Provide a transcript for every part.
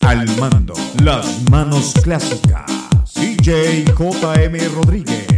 Al mando, las manos clásicas. DJ JM Rodríguez.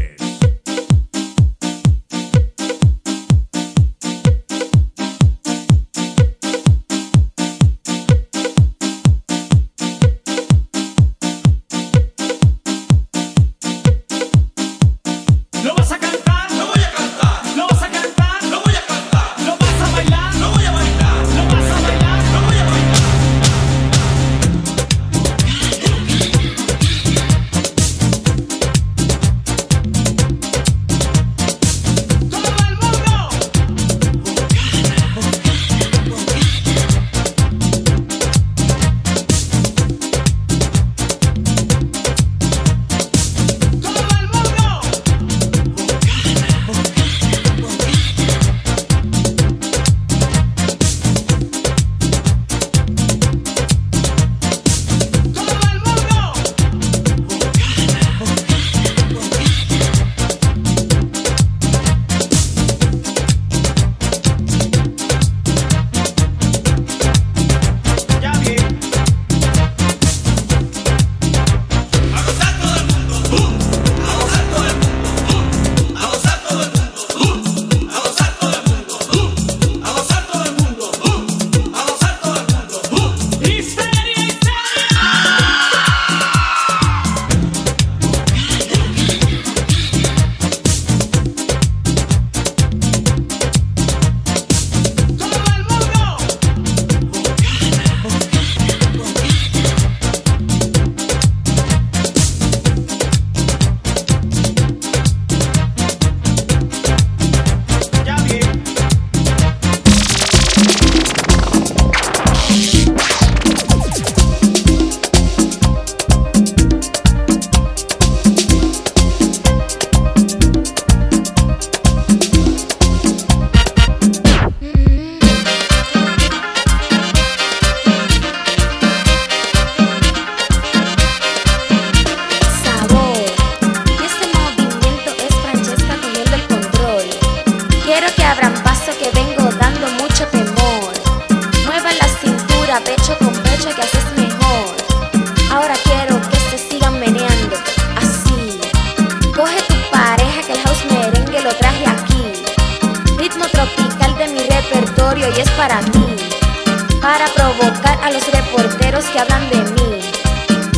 Provocar a los reporteros que hablan de mí.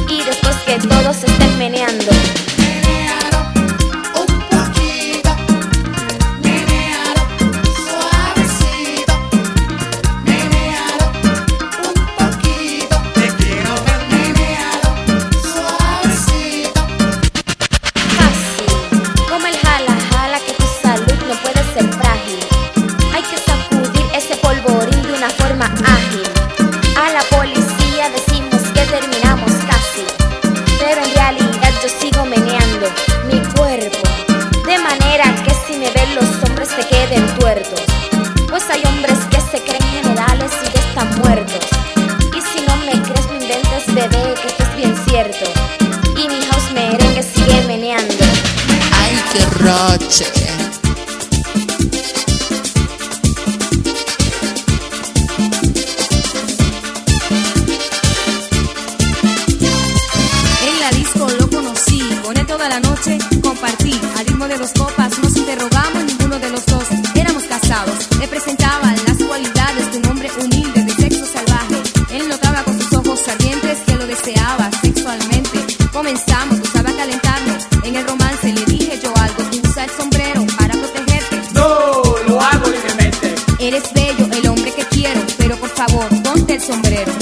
Y después que todos estén de dos copas nos interrogamos, ninguno de los dos éramos casados. Le presentaba las cualidades de un hombre humilde de sexo salvaje. Él notaba con sus ojos ardientes que lo deseaba sexualmente. Comenzamos, usaba calentarme. En el romance le dije yo algo, usa el sombrero para protegerte. No, lo hago libremente. Eres bello, el hombre que quiero, pero por favor, ponte el sombrero.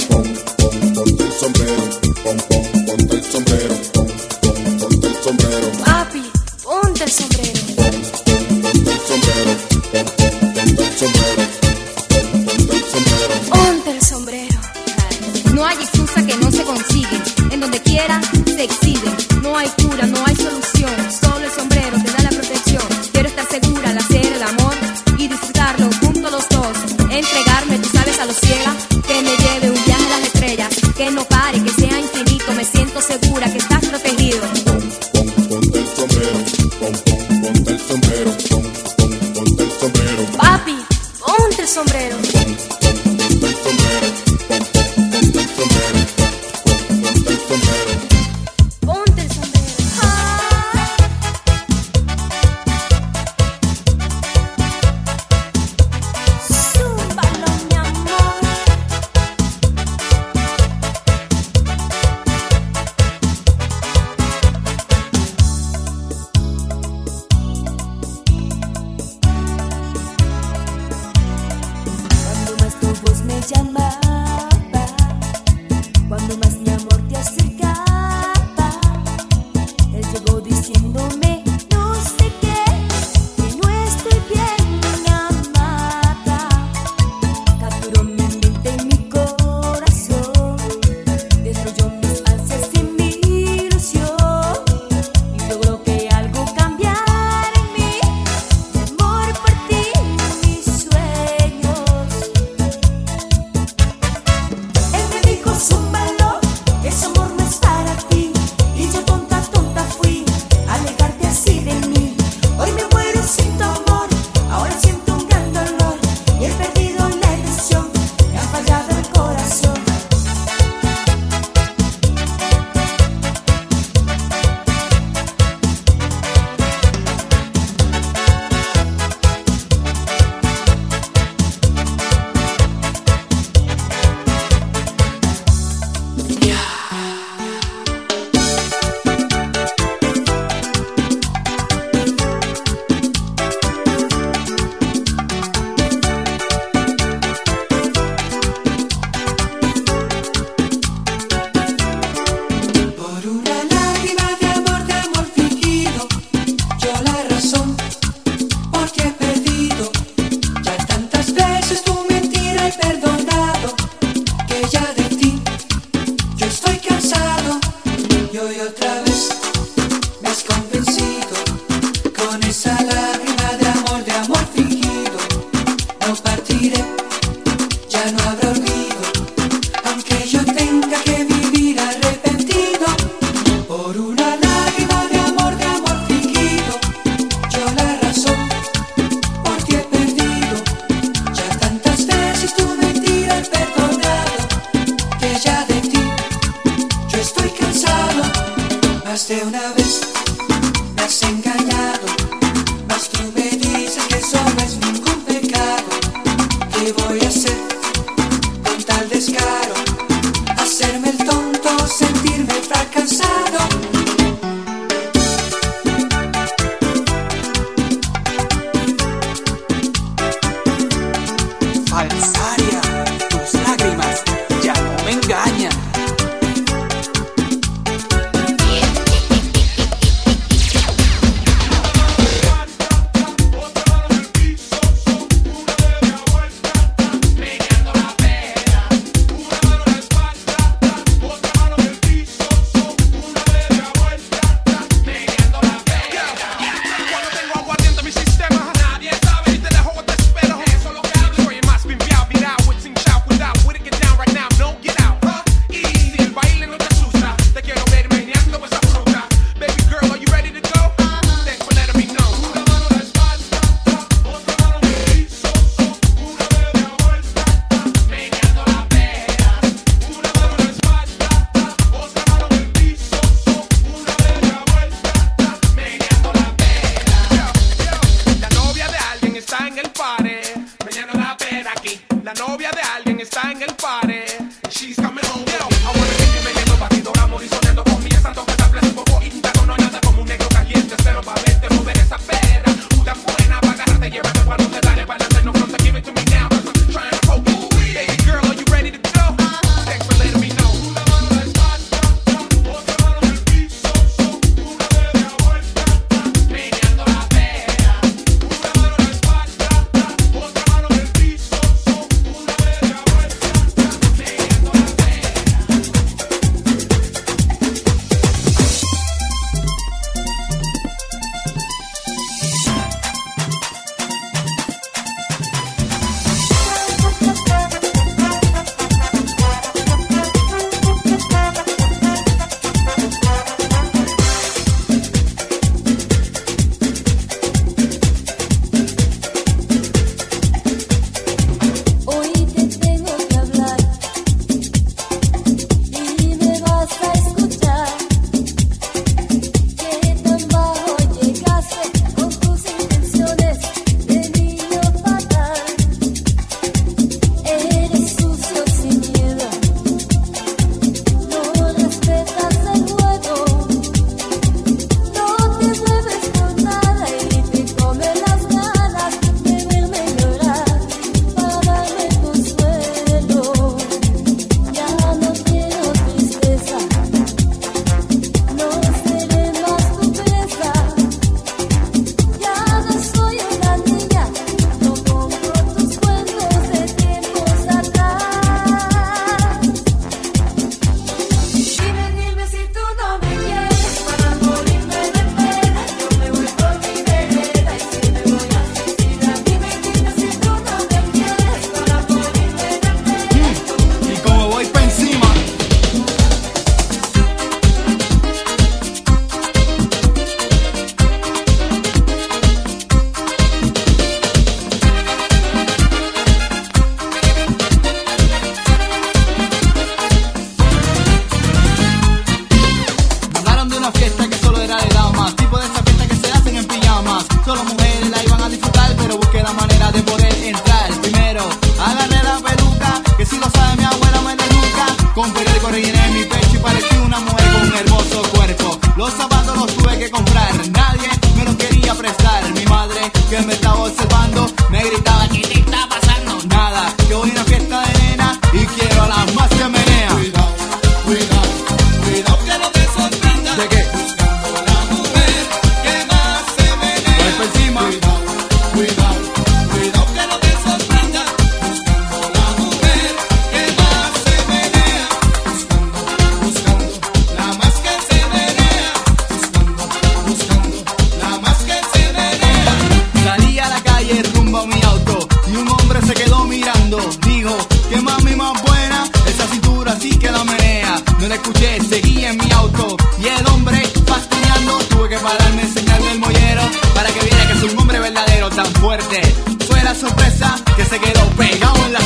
del mollero para que viera que es un hombre verdadero tan fuerte. Fue la sorpresa que se quedó pegado en la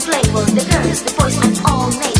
flavor, the girls, the boys, and all names.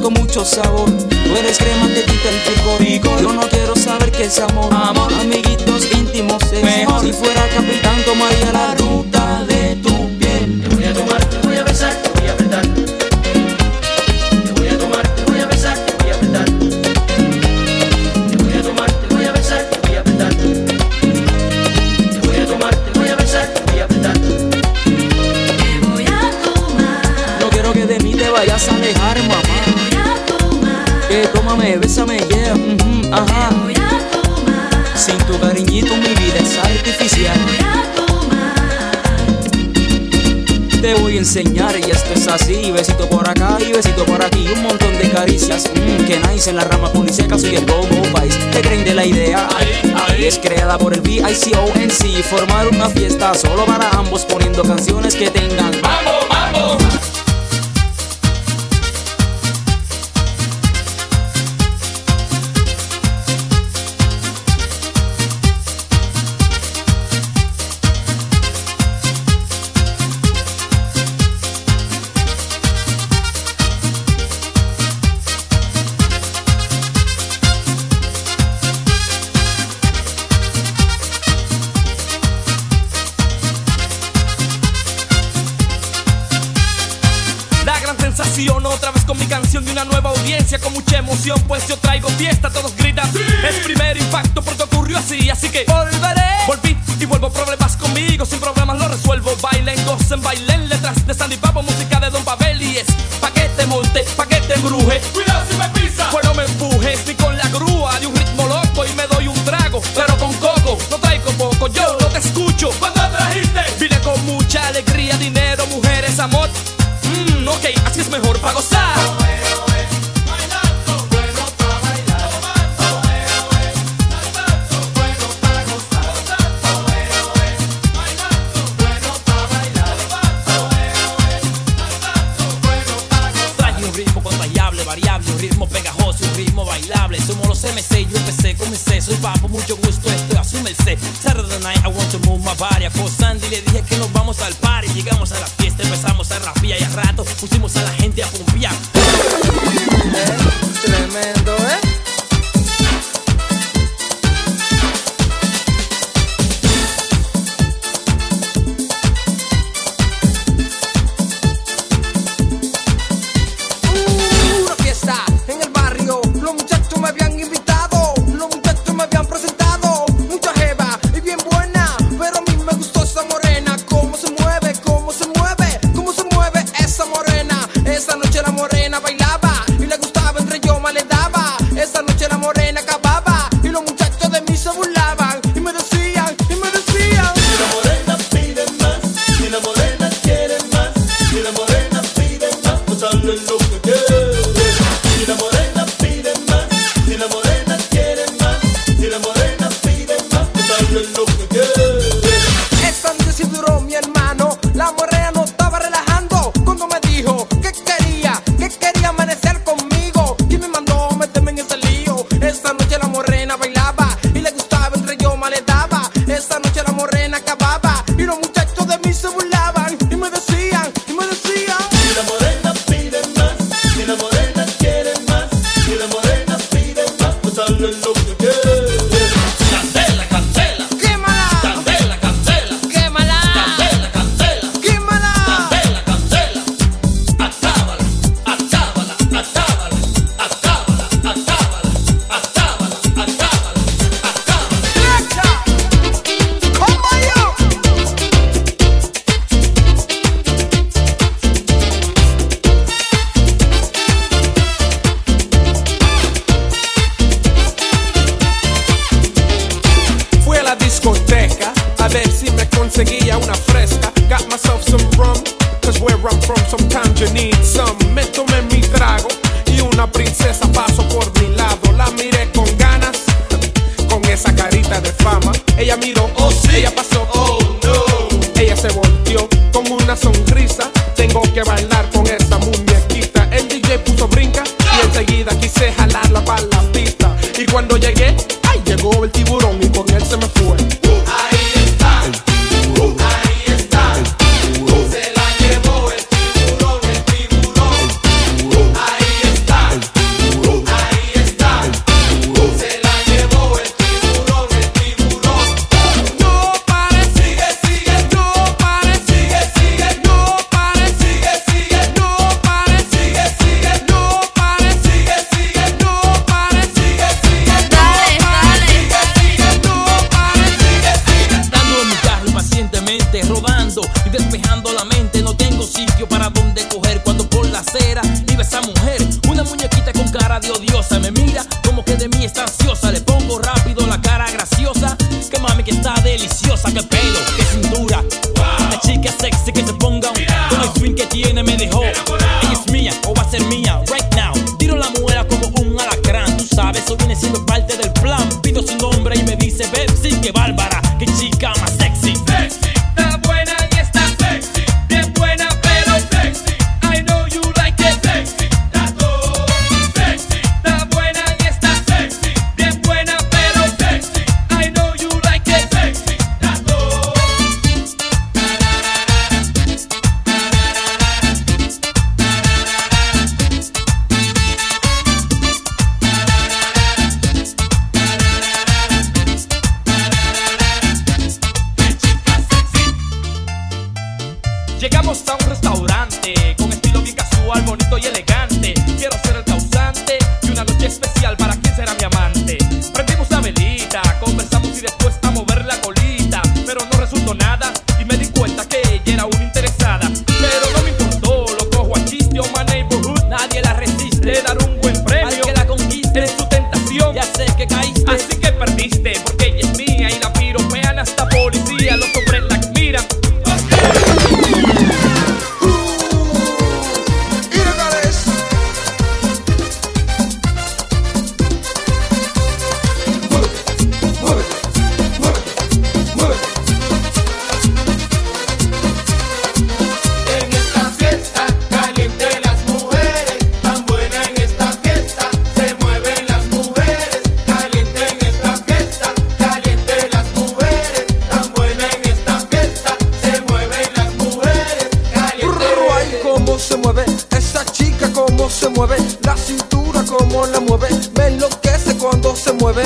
con mucho sabor. Tú eres crema que quita el picorico. Yo no quiero saber qué es amor. amor. Amiguitos íntimos es mejor. Si fuera capitán tomaría la ruta de tu enseñar y esto es así. Besito por acá y besito por aquí. Un montón de caricias. Mm. Que nice en la rama policía soy el Bobo Vice. ¿Qué creen de la idea? Es creada por el VICONC. Formar una fiesta solo para ambos poniendo canciones que tengan me sé, soy papo, mucho gusto, estoy a su merced. Saturday night, I want to move my body. A Sandy le dije que nos vamos al party. Llegamos a la fiesta, empezamos a rapear y a rato pusimos a la Llegamos a un restaurante con estilo bien casual, bonito y elegante. Quiero ser el causante de una noche especial para quien será mi amante. Prendimos la velita, conversamos y después a mover la colita, pero no resultó nada. se mueve, la cintura como la mueve, me enloquece cuando se mueve.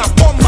na palma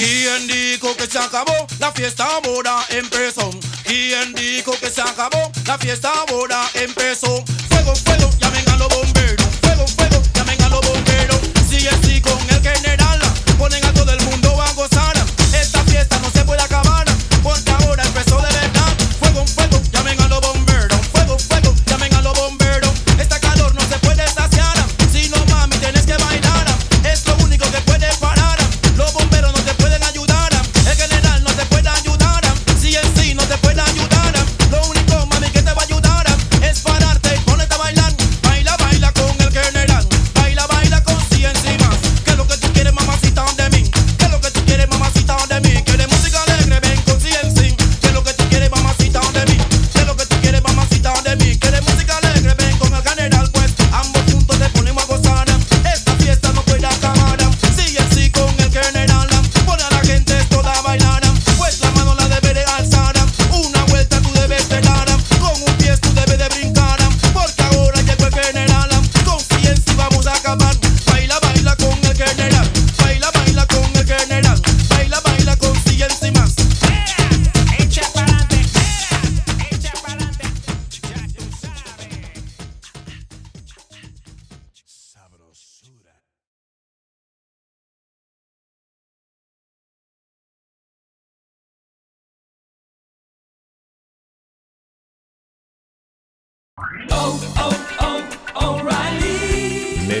¿Quién dijo que se acabó la fiesta ahora empezó? ¿Quién dijo que se acabó la fiesta ahora empezó? Fuego, fuego, llamen a los bomberos. Fuego, fuego, llamen a los bomberos. Si es con el general, ponen a